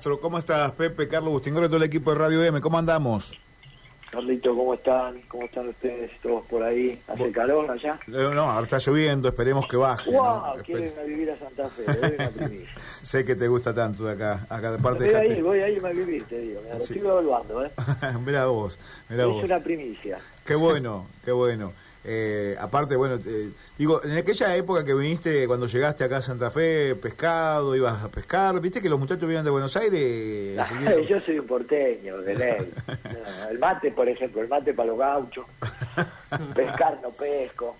¿Cómo estás, Pepe? Carlos Bustingoro, todo el equipo de Radio M, ¿cómo andamos? Carlito, ¿cómo están? ¿Cómo están ustedes todos por ahí? ¿Hace calor allá? Eh, no, ahora está lloviendo, esperemos que baje. ¡Wow! ¿no? A vivir a Santa Fe, sé que te gusta tanto de acá, acá de parte voy de ahí, voy a irme a vivir, te digo. Me lo estoy evaluando, ¿eh? mira vos, mira es vos. una primicia. Qué bueno, qué bueno. Eh, aparte, bueno, eh, digo, en aquella época que viniste, cuando llegaste acá a Santa Fe, pescado, ibas a pescar, viste que los muchachos vivían de Buenos Aires. yo soy un porteño, de ley. el mate, por ejemplo, el mate para los gauchos. Pescar no pesco.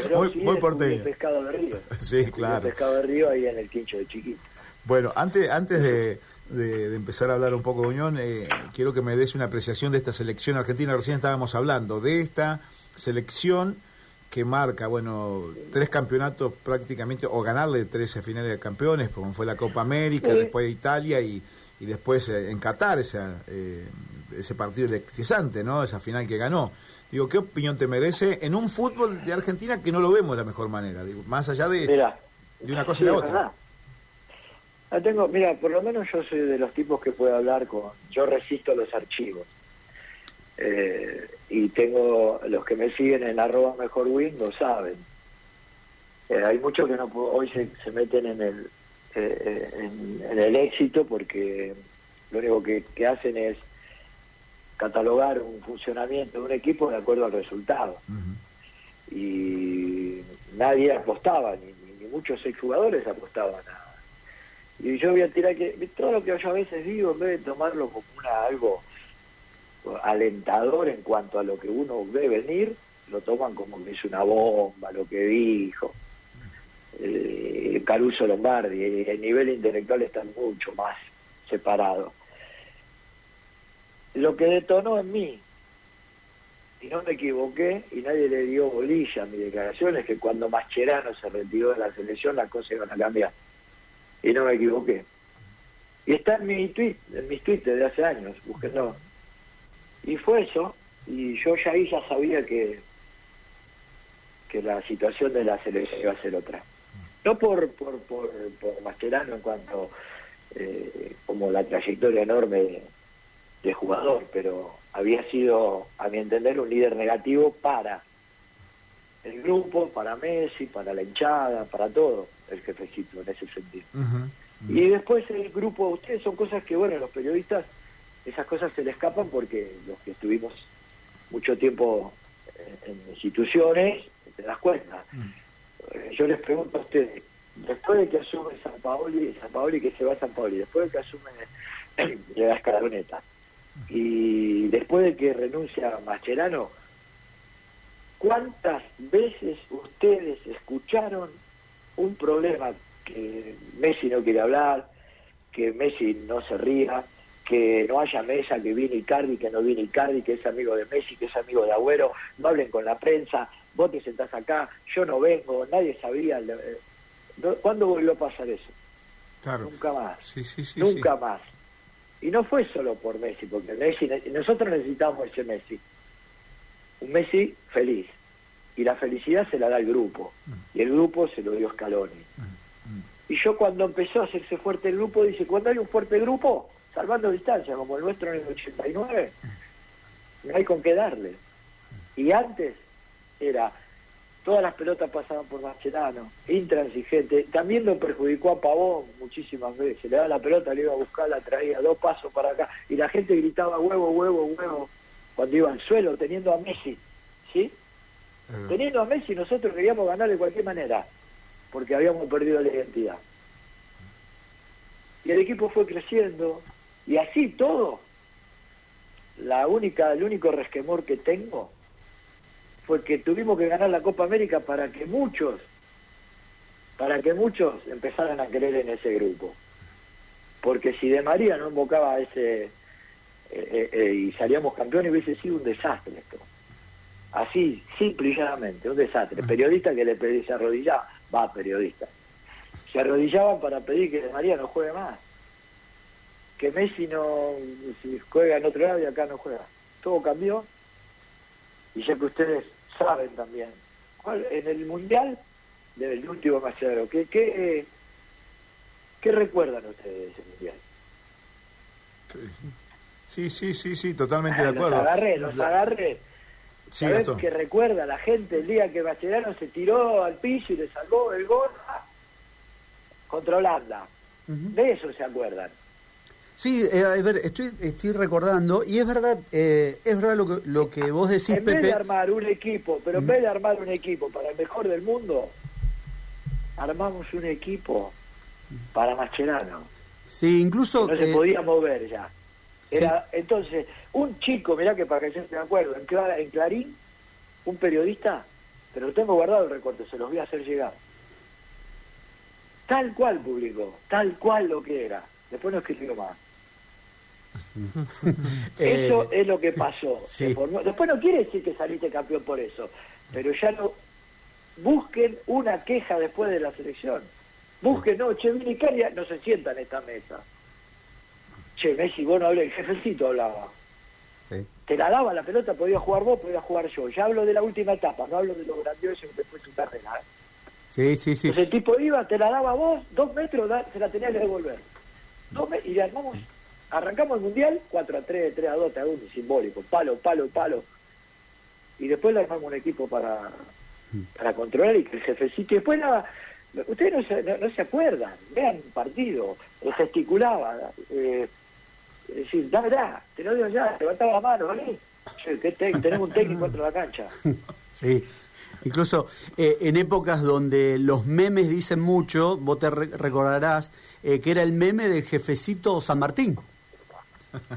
Pero muy, sí muy porteño. pescado de río. Sí, claro. pescado de río ahí en el quincho de chiquito. Bueno, antes, antes de, de, empezar a hablar un poco de Unión, eh, quiero que me des una apreciación de esta selección argentina. Recién estábamos hablando de esta selección que marca, bueno, tres campeonatos prácticamente, o ganarle tres finales de campeones, como fue la Copa América, después Italia y, y después eh, en Qatar esa, eh, ese partido electrizante, ¿no? Esa final que ganó. Digo, ¿qué opinión te merece en un fútbol de Argentina que no lo vemos de la mejor manera? Digo, más allá de, de una cosa y la otra. tengo, mira, por lo menos yo soy de los tipos que puede hablar con, yo resisto los archivos. Eh, y tengo los que me siguen en arroba mejor win lo saben. Eh, hay muchos que no hoy se, se meten en el eh, en, el éxito porque lo único que, hacen es catalogar un funcionamiento de un equipo de acuerdo al resultado. Y nadie apostaba, ni, ni, muchos exjugadores apostaban a... Y yo voy a tirar que todo lo que yo a veces digo, en vez de tomarlo como una, algo alentador en cuanto a lo que uno ve venir, lo toman como que es una bomba, lo que dijo. Eh, Caruso Lombardi, el nivel intelectual está mucho más separado. Lo que detonó en mí, y no me equivoqué, y nadie le dio bolilla a mi declaración, es que cuando Mascherano se retiró de la selección las cosas iban a cambiar. Y no me equivoqué. Y está en mi tweet, en mis tweets de hace años, búsquenlo. Y fue eso, y yo ya ahí ya sabía que, que la situación de la selección iba a ser otra. No por, por, por, por Mascherano en cuanto eh, como la trayectoria enorme de, jugador, pero había sido, a mi entender, un líder negativo para el grupo, para Messi, para la hinchada, para todo el jefecito en ese sentido. Y después el grupo, ustedes son cosas que, bueno, los periodistas esas cosas se le escapan porque los que estuvimos mucho tiempo en, instituciones, te das cuenta. Mm. Eh, yo les pregunto a ustedes, después de que asume San Paoli, San Paoli que se va a San Paoli, después de que asume le da escaloneta, y después de que renuncia Mascherano, ¿cuántas veces ustedes escucharon un problema que Messi no quiere hablar, que Messi no se ría, que no haya mesa, que viene Icardi, que no viene Icardi, que es amigo de Messi, que es amigo de Agüero, no hablen con la prensa, vos te sentás acá, yo no vengo, nadie sabía. Eh, ¿Cuándo volvió a pasar eso? Nunca más. Sí, sí, sí, Nunca más. Y no fue solo por Messi, porque Messi, nosotros necesitamos ese Messi. Un Messi feliz. Y la felicidad se la da el grupo. Mm. Y el grupo se lo dio Scaloni. Mm, mm. Y yo cuando empezó a hacerse fuerte el grupo, dice, cuando hay un fuerte grupo, salvando distancia, como el nuestro en el 89, no hay con qué darle. Y antes era, todas las pelotas pasaban por Mascherano, intransigente, también lo perjudicó a Pavón muchísimas veces, le daba la pelota, le iba a buscar, la traía dos pasos para acá, y la gente gritaba huevo, huevo, huevo, cuando iba al suelo, teniendo a Messi, ¿sí? Teniendo a Messi nosotros queríamos ganar de cualquier manera, porque habíamos perdido la identidad. Y el equipo fue creciendo, y así todo, la única, el único resquemor que tengo fue que tuvimos que ganar la Copa América para que muchos, para que muchos empezaran a creer en ese grupo. Porque si de María no invocaba ese eh, eh, eh, y salíamos campeones hubiese sido un desastre esto. Así, simple y llanamente, un desastre. Periodista que le pedí, se arrodillaba, va periodista. Se arrodillaban para pedir que de María no juegue más que Messi no si juega en otro lado y acá no juega. Todo cambió. Y ya que ustedes saben también, en el Mundial del último Macedero, ¿qué, qué, ¿qué recuerdan ustedes de ese Mundial? Sí, sí, sí, sí, totalmente de Los acuerdo. agarré, los agarré. Sí, ¿Sabés que recuerda la gente el día que Mascherano se tiró al piso y le salvó el gol contra Holanda? De eso se acuerdan. Sí, eh, a ver, estoy, estoy recordando, y es verdad, eh, es verdad lo que, lo que vos decís, en vez de Pepe. armar un equipo, pero en vez de armar un equipo para el mejor del mundo, armamos un equipo para Mascherano. Sí, incluso. No se eh, podía mover ya. Era, Entonces, un chico, mirá que para que yo esté de acuerdo, en, en Clarín, un periodista, pero lo tengo guardado el recorte, se los voy a hacer llegar. Tal cual publicó, tal cual lo que era. Después no escribió más. Eh, Eso es lo que pasó. sí. Después no quiere decir que saliste campeón por eso, pero ya no. Busquen una queja después de la selección. Busquen, no, Che, Vini Caria no se sienta en esta mesa. Che, Messi, vos no hablé, el jefecito hablaba. sí. Te la daba la pelota, podía jugar vos, podía jugar yo. Ya hablo de la última etapa, no hablo de lo grandioso que fue su carrera. ¿eh? Sí, sí, sí. Entonces el tipo iba, te la daba vos, dos metros, se la tenía que devolver. Dos me- y le armamos, arrancamos el mundial, 4 a 3, 3 a 2, te hago un simbólico, palo, palo, palo. Y después le armamos un equipo para, para controlar y que el jefecito. Y después nada, ustedes no se, no, no se acuerdan, vean un partido, gesticulaba, eh, es decir, dame, da, te lo digo ya, levantaba la mano, ¿vale? Che, ¿qué te- tenemos un técnico dentro de la cancha. Sí. Incluso eh, en épocas donde los memes dicen mucho, vos te re- recordarás eh, que era el meme del jefecito San Martín.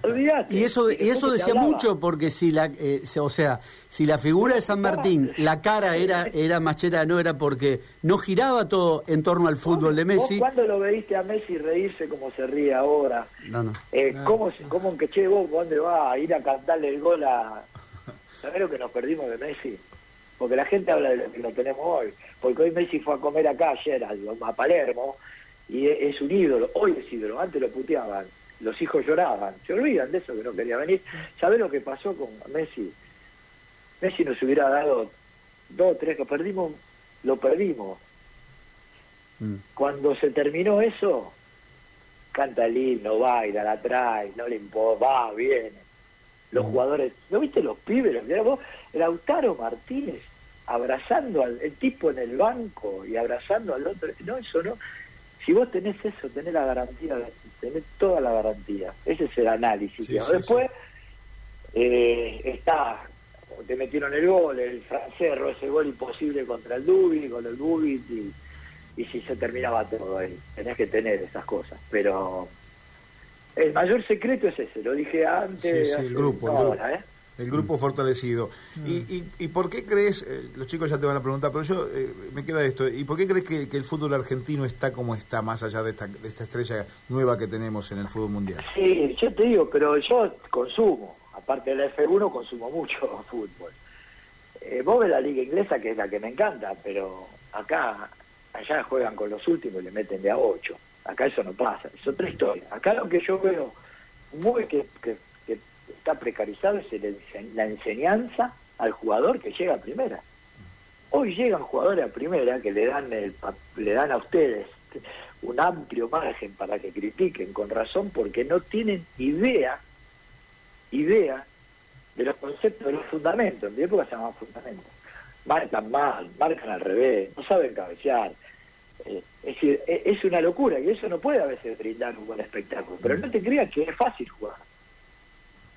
Olvídate. Y eso, y eso decía mucho porque si la, eh, se- o sea, si la figura de San Martín, la cara era era Mascherano, era porque no giraba todo en torno al fútbol de Messi. ¿Vos cuándo lo veiste a Messi reírse como se ríe ahora? No, no. Eh, ¿cómo, se- ¿Cómo que che vos dónde va a ir a cantarle el gol a... ¿Sabés lo que nos perdimos de Messi? Porque la gente habla de lo que lo tenemos hoy. Porque hoy Messi fue a comer acá ayer a, a Palermo y es, es un ídolo. Hoy es ídolo. Antes lo puteaban. Los hijos lloraban. Se olvidan de eso que no quería venir. ¿Sabés lo que pasó con Messi? Messi nos hubiera dado dos, tres que perdimos. Lo perdimos. Mm. Cuando se terminó eso, canta el himno, baila, la trae, no le importa, va, viene. Los jugadores, ¿no viste los pibes? Los, mirá vos, Lautaro Martínez abrazando al el tipo en el banco y abrazando al otro. No, eso no. Si vos tenés eso, tenés la garantía, tenés toda la garantía. Ese es el análisis. Sí, digamos. sí, Después eh, está, te metieron el gol, el francés ese gol imposible contra el Dubi, con el Dubi y y si se terminaba todo ahí. Tenés que tener esas cosas. Pero el mayor secreto es ese, lo dije antes. Sí, sí, el grupo, el una grupo. hora, ¿eh? El grupo fortalecido. ¿Y, y, y por qué crees, eh, los chicos ya te van a preguntar, pero yo eh, me queda esto, ¿y por qué crees que, que el fútbol argentino está como está, más allá de esta, de esta estrella nueva que tenemos en el fútbol mundial? Sí, yo te digo, pero yo consumo, aparte de la F1, consumo mucho fútbol. Eh, vos ves la liga inglesa, que es la que me encanta, pero acá, allá juegan con los últimos y le meten de a 8. Acá eso no pasa, es otra historia. Acá lo que yo veo muy que, que está precarizado es la enseñanza al jugador que llega a primera. Hoy llegan jugadores a primera que le dan el, le dan a ustedes un amplio margen para que critiquen con razón porque no tienen idea idea de los conceptos de los fundamentos. En mi época se llamaban fundamentos. Marcan mal, marcan al revés, no saben cabecear. Eh, es decir, e- es una locura y eso no puede a veces brindar un buen espectáculo. Pero no te creas que es fácil jugar.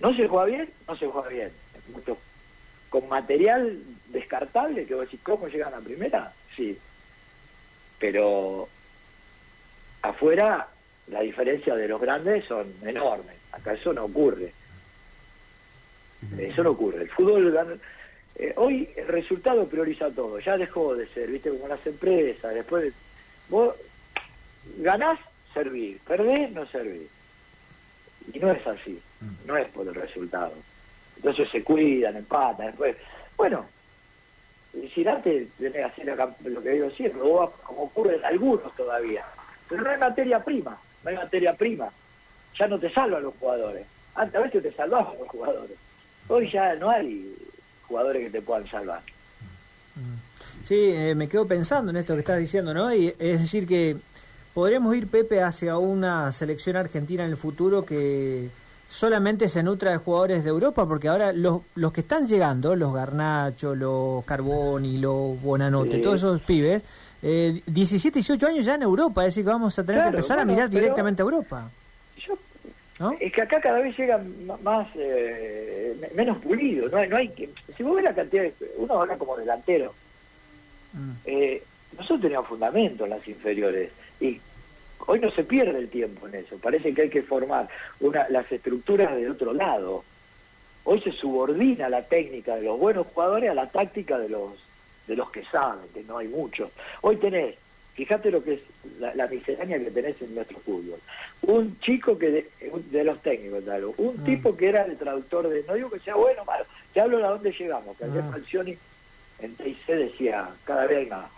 No se juega bien, no se juega bien. Mucho, con material descartable, que vos decís, ¿cómo llegan a primera? Sí. Pero afuera la diferencia de los grandes son enormes. Acá eso no ocurre. Eso no ocurre. El fútbol eh, hoy el resultado prioriza todo. Ya dejó de ser, viste, como las empresas. Después vos ganás, servís. Perdés, no servís. Y no es así. No es por el resultado. Entonces se cuidan, empatan. Después, bueno, antes tenés que hacer lo que digo siempre, vos, como ocurre en algunos todavía. Pero no hay materia prima. No hay materia prima. Ya no te salvan los jugadores. Antes a veces te salvaban los jugadores. Hoy ya no hay jugadores que te puedan salvar. Sí, eh, me quedo pensando en esto que estás diciendo, ¿no? Y es decir que podríamos ir, Pepe, hacia una selección argentina en el futuro que solamente se nutra de jugadores de Europa, porque ahora los, los que están llegando, los Garnacho, los Carboni, los Bonanote, Sí. todos esos pibes, eh, 17, 18 años ya en Europa, es decir, que vamos a tener Claro, que empezar a mirar directamente a Europa. Yo ¿no? Es que acá cada vez llegan más, eh, me- menos pulido. No hay, no hay que, si vos ves la cantidad de, uno habla como delantero. Mm. Eh, nosotros teníamos fundamento en las inferiores y hoy no se pierde el tiempo en eso. Parece que hay que formar una, las estructuras del otro lado. Hoy se subordina la técnica de los buenos jugadores a la táctica de los de los que saben, que no hay muchos. Hoy tenés, fíjate lo que es la, la miscelánea que tenés en nuestro fútbol. Un chico que de, un- de los técnicos, un Mm. tipo que era el traductor de, no digo que sea bueno o malo, te hablo de a dónde llegamos, que ayer Ah. Falcioni en TIC decía, cada vez hay más.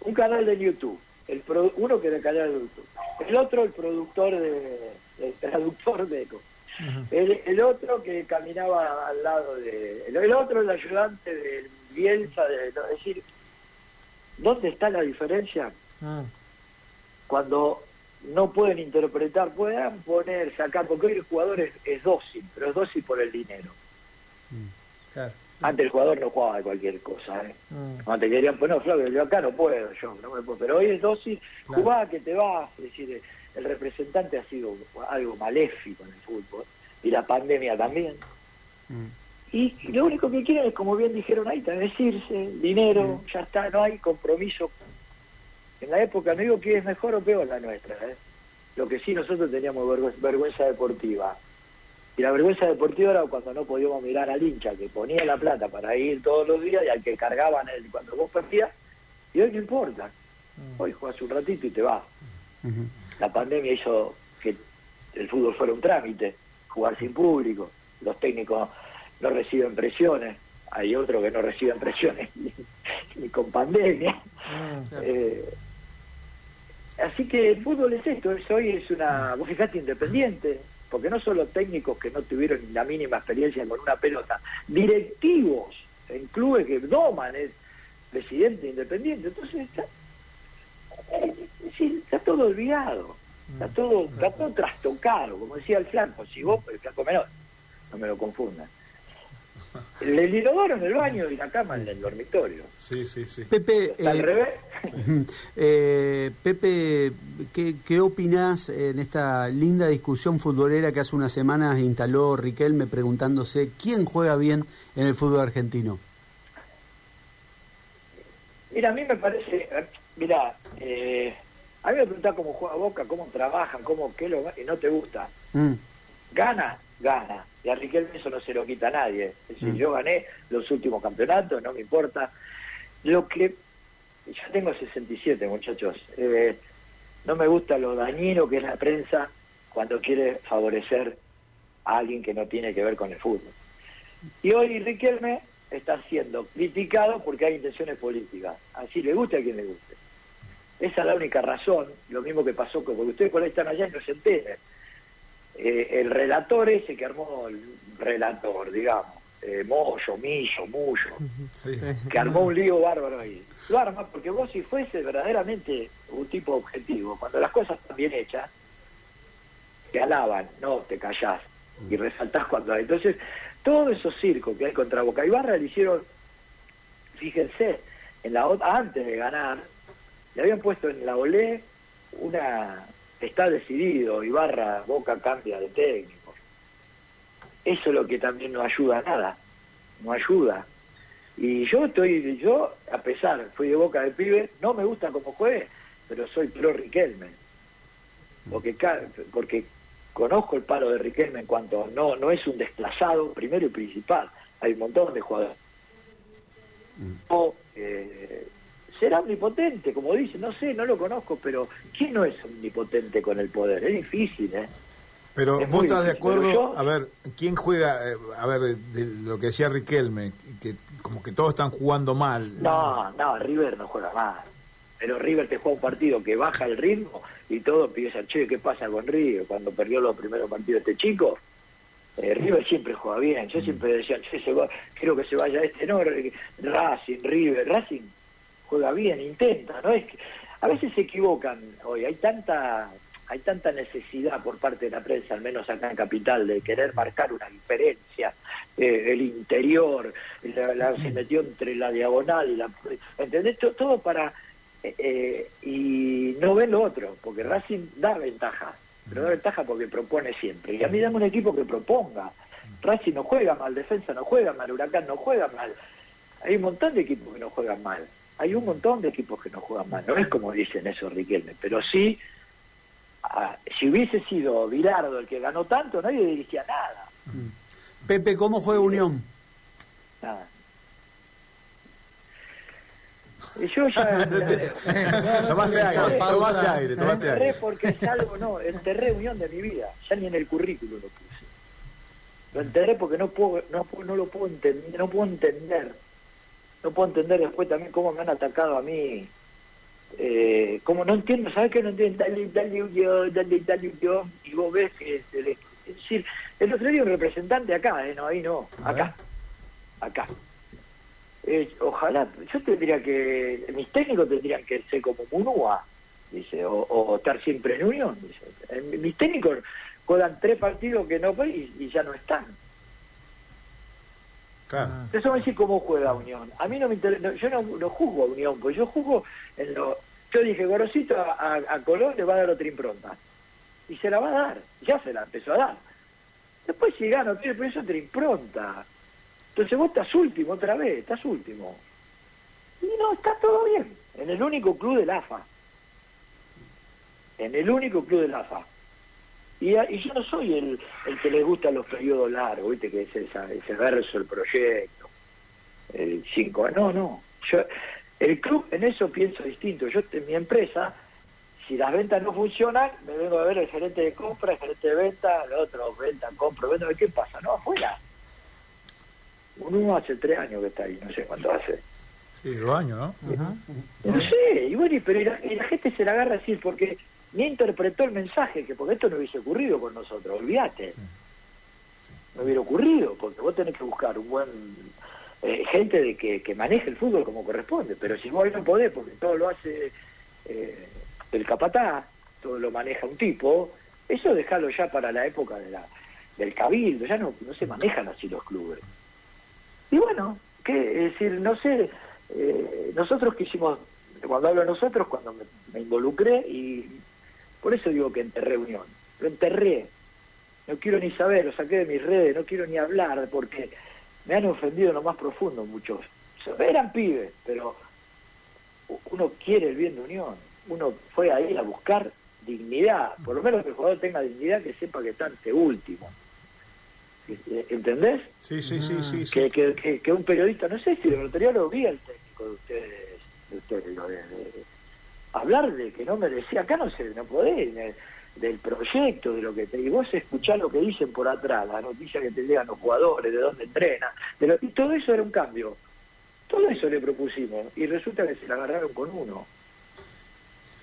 Un canal de YouTube, el produ- uno que era el canal de YouTube, el otro el productor de, el traductor de Eco. El, el otro que caminaba al lado de... El, el otro el ayudante del Bielsa, de, no, es decir, ¿dónde está la diferencia? Ah, Cuando no pueden interpretar, puedan poner, sacar, porque hoy el jugador es, es dócil, pero es dócil por el dinero. claro. Antes el jugador no jugaba de cualquier cosa, ¿eh? Mm. Antes querían poner, Flavio, yo acá no puedo, yo no me puedo, pero hoy es dócil, Claro. jugá que te vas, es decir, el representante ha sido algo maléfico en el fútbol, y la pandemia también. Mm. Y lo único que quieren es, como bien dijeron ahí, decirse, dinero, ya está, no hay compromiso. En la época, no digo que es mejor o peor la nuestra, ¿eh? lo que sí nosotros teníamos vergüenza deportiva. Y la vergüenza deportiva era cuando no podíamos mirar al hincha que ponía la plata para ir todos los días y al que cargaban él cuando vos perdías. Y hoy no importa. Hoy juegas un ratito y te vas. La pandemia hizo que el fútbol fuera un trámite, jugar sin público, los técnicos no reciben presiones, hay otros que no reciben presiones ni, ni con pandemia. Mm. Eh, así que el fútbol es esto, es hoy es una, vos fijate, independiente, porque no solo técnicos que no tuvieron ni la mínima experiencia con una pelota, directivos en clubes que doman, es presidente independiente, entonces está, eh, está todo olvidado, está todo, está todo trastocado, como decía el flanco, si vos, el flanco menor, no me lo confundan. El, el inodoro en el baño y la cama en el dormitorio. Sí, sí, sí. Pepe, al eh, revés. eh, Pepe, ¿qué, ¿qué opinás en esta linda discusión futbolera que hace unas semanas instaló Riquelme preguntándose quién juega bien en el fútbol argentino? Mira, a mí me parece, mira, eh, a mí me preguntás cómo juega Boca, cómo trabajan, cómo qué lo y no te gusta. Mm, Gana, gana. Y a Riquelme eso no se lo quita a nadie. Es decir, Mm. yo gané los últimos campeonatos, no me importa. Lo que yo tengo 67, muchachos. Eh, no me gusta lo dañino que es la prensa cuando quiere favorecer a alguien que no tiene que ver con el fútbol. Y hoy Riquelme está siendo criticado porque hay intenciones políticas. Así le guste a quien le guste. Esa es la única razón, lo mismo que pasó con, porque ustedes por ahí están allá y no se enteren. Eh, el relator ese que armó el relator, digamos, eh, Moyo, Millo, Mullo, Sí. que armó un lío bárbaro ahí. Lo arma porque vos si fuese verdaderamente un tipo objetivo, cuando las cosas están bien hechas, te alaban, no te callás y resaltás cuando hay. Entonces, todos esos circos que hay contra Boca Ibarra le hicieron, fíjense, en la antes de ganar, le habían puesto en la olé una está decidido, Ibarra, Boca cambia de técnico. Eso es lo que también no ayuda a nada, no ayuda. Y yo estoy, yo, a pesar, fui de boca de pibe, no me gusta como juegue, pero soy pro Riquelme. Porque, porque conozco el palo de Riquelme en cuanto no, no es un desplazado, primero y principal. Hay un montón de jugadores. O, eh, será omnipotente, como dice, no sé, no lo conozco, pero ¿quién no es omnipotente con el poder? Es difícil, ¿eh? Pero Es vos estás de acuerdo, yo- a ver, ¿quién juega? eh, a ver, de, de lo que decía Riquelme, que como que todos están jugando mal. No, no, River no juega mal. Pero River te juega un partido que baja el ritmo y todo piensan, che, ¿qué pasa con River? Cuando perdió los primeros partidos este chico, eh, River siempre juega bien. Yo siempre decía, che, se va, quiero que se vaya este, no, Racing, River, Racing juega bien, intenta, ¿no? Es que a veces se equivocan hoy, hay tanta, hay tanta necesidad por parte de la prensa, al menos acá en Capital, de querer marcar una diferencia, eh, el interior, la, se metió entre la diagonal y la... ¿Entendés? Todo para... Eh, eh, y no ven lo otro, porque Racing da ventaja, pero da ventaja porque propone siempre. Y a mí dame un equipo que proponga. Racing no juega mal, Defensa no juega mal, Huracán no juega mal. Hay un montón de equipos que no juegan mal. Hay un montón de equipos que no juegan mal. No es como dicen eso Riquelme, pero sí si hubiese sido Vilardo el que ganó tanto, nadie dirigía nada. Mm. Pepe, ¿cómo juega Unión? Nada. Yo ya... tomaste aire, tomaste aire, tomaste aire. porque es algo, no, enterré Unión de mi vida, ya ni en el currículo lo puse. Lo enterré porque no puedo, no, no lo puedo entender, no puedo entender, no puedo entender después también cómo me han atacado a mí eh, como no entiendo, ¿sabes qué no entiendo? Dale, dale, yo, dale, dale, yo, y vos ves que, es, decir, el otro día un representante acá, ¿eh? no, ahí no, acá, acá. Eh, ojalá, yo tendría que, mis técnicos tendrían que ser como Munúa, dice, o, estar siempre en unión, dice. Mis técnicos juegan tres partidos que no y, y ya no están. Claro. Eso me dice cómo juega Unión. A mí no me interesa, yo no, no juzgo a Unión, pues yo juzgo en lo... Yo dije, Gorosito a, a, Colón le va a dar otra impronta. Y se la va a dar, ya se la empezó a dar. Después si gana, pero eso otra impronta. Entonces vos estás último otra vez, estás último. Y no, está todo bien. En el único club del AFA. En el único club del AFA. Y, yo no soy el, el que le gusta los periodos largos, ¿viste? Que es esa, ese verso, el proyecto, el cinco. No, no. Yo, el club en eso pienso distinto. Yo en mi empresa, si las ventas no funcionan, me vengo a ver el gerente de compra, el gerente de venta, el otro, venta, compra, venta, ¿qué pasa? No, afuera. Uno hace tres años que está ahí, no sé cuánto hace. Sí, dos años, ¿no? No sé, y bueno, pero la, y la gente se la agarra así porque ni interpretó el mensaje, que porque esto no hubiese ocurrido con nosotros, olvídate. No hubiera ocurrido, porque vos tenés que buscar un buen eh, gente de que, que, maneje el fútbol como corresponde, pero si vos no podés, porque todo lo hace eh, el capataz, todo lo maneja un tipo, eso dejalo ya para la época de la, del cabildo, ya no, no se manejan así los clubes. Y bueno, ¿qué? es decir, no sé, eh, nosotros quisimos, cuando hablo de nosotros, cuando me, me involucré y por eso digo que enterré Unión. Lo enterré. No quiero ni saber, lo saqué de mis redes, no quiero ni hablar, porque me han ofendido en lo más profundo muchos. Eran pibes, pero uno quiere el bien de Unión. Uno fue ahí a buscar dignidad. Por lo menos que el jugador tenga dignidad, que sepa que está ante último. ¿Entendés? Sí, sí, sí, sí. Que, que, que, un periodista, no sé si el otro lo vi el técnico de ustedes, de ustedes lo de, hablar de que no merecía, acá no se, no podés, del proyecto, de lo que te, y vos escuchás lo que dicen por atrás, la noticia que te llegan los jugadores, de dónde entrenan, de y todo eso era un cambio. Todo eso le propusimos y resulta que se la agarraron con uno.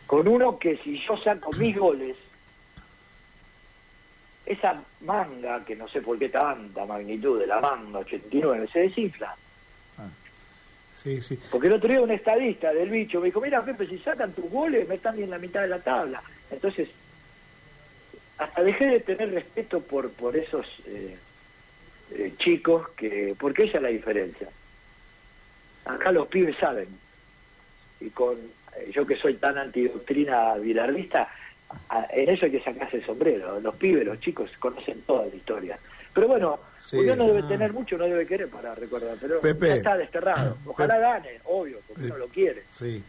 Con uno que si yo saco mis goles, esa manga, que no sé por qué tanta magnitud de la manga 89, se desinfla. Porque el otro día un estadista del bicho me dijo, mira Pepe, si sacan tus goles me están en la mitad de la tabla. Entonces, hasta dejé de tener respeto por, por esos eh, eh, chicos, que porque esa es la diferencia. Acá los pibes saben. Y con eh, yo que soy tan antidoctrina bilardista, en eso hay que sacarse el sombrero. Los pibes, los chicos conocen toda la historia. Pero bueno, uno no debe tener mucho, no debe querer para recordar, pero ya está desterrado. Ojalá gane, obvio, porque uno lo quiere. Sí,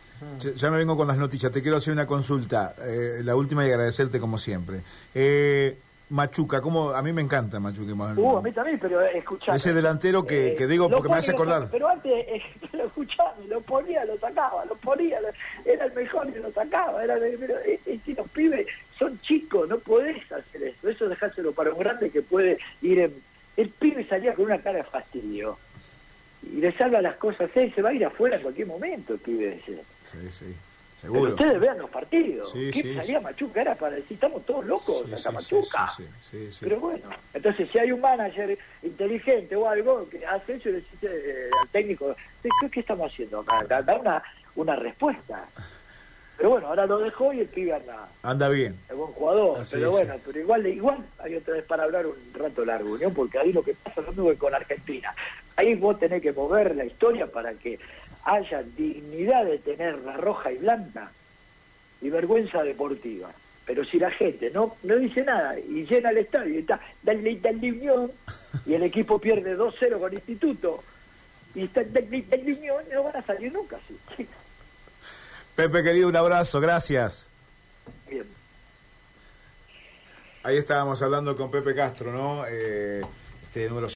ya me vengo con las noticias. Te quiero hacer una consulta, eh, la última y agradecerte como siempre. Eh, Machuca, como a mí me encanta Machuca. Uh, a mí también, pero escuchame. Ese delantero que, eh, que digo porque me hace acordar. pero antes eh, lo escuchaba, lo ponía, lo sacaba, lo ponía, era el mejor y lo sacaba. Era, pero si los pibes son chicos, no podés hacer eso. Eso dejárselo para un grande que puede ir en... El pibe salía con una cara de fastidio. Y le salva las cosas, él se va a ir afuera en cualquier momento el pibe ese. Sí, sí. Pero ustedes vean los partidos. ¿Qué salía Machuca? Era para decir, estamos todos locos acá Machuca. Pero bueno, entonces si hay un manager inteligente o algo que hace eso y le dice al técnico, ¿qué, ¿qué, estamos haciendo acá? Da una, una respuesta. Pero bueno, ahora lo dejó y el pibe anda, Anda bien. es buen jugador. Así pero bueno, pero igual, igual hay otra vez para hablar un rato largo, ¿no? Porque ahí lo que pasa es lo mismo que con Argentina. Ahí vos tenés que mover la historia para que haya dignidad de tener la roja y blanca y vergüenza deportiva. Pero si la gente no, no dice nada y llena el estadio y está, dale, dale Unión, y el equipo pierde 2-0 con Instituto, y está, dale, dale Unión, no van a salir nunca así. Pepe, querido, un abrazo, gracias. Bien. Ahí estábamos hablando con Pepe Castro, ¿no? Eh, este número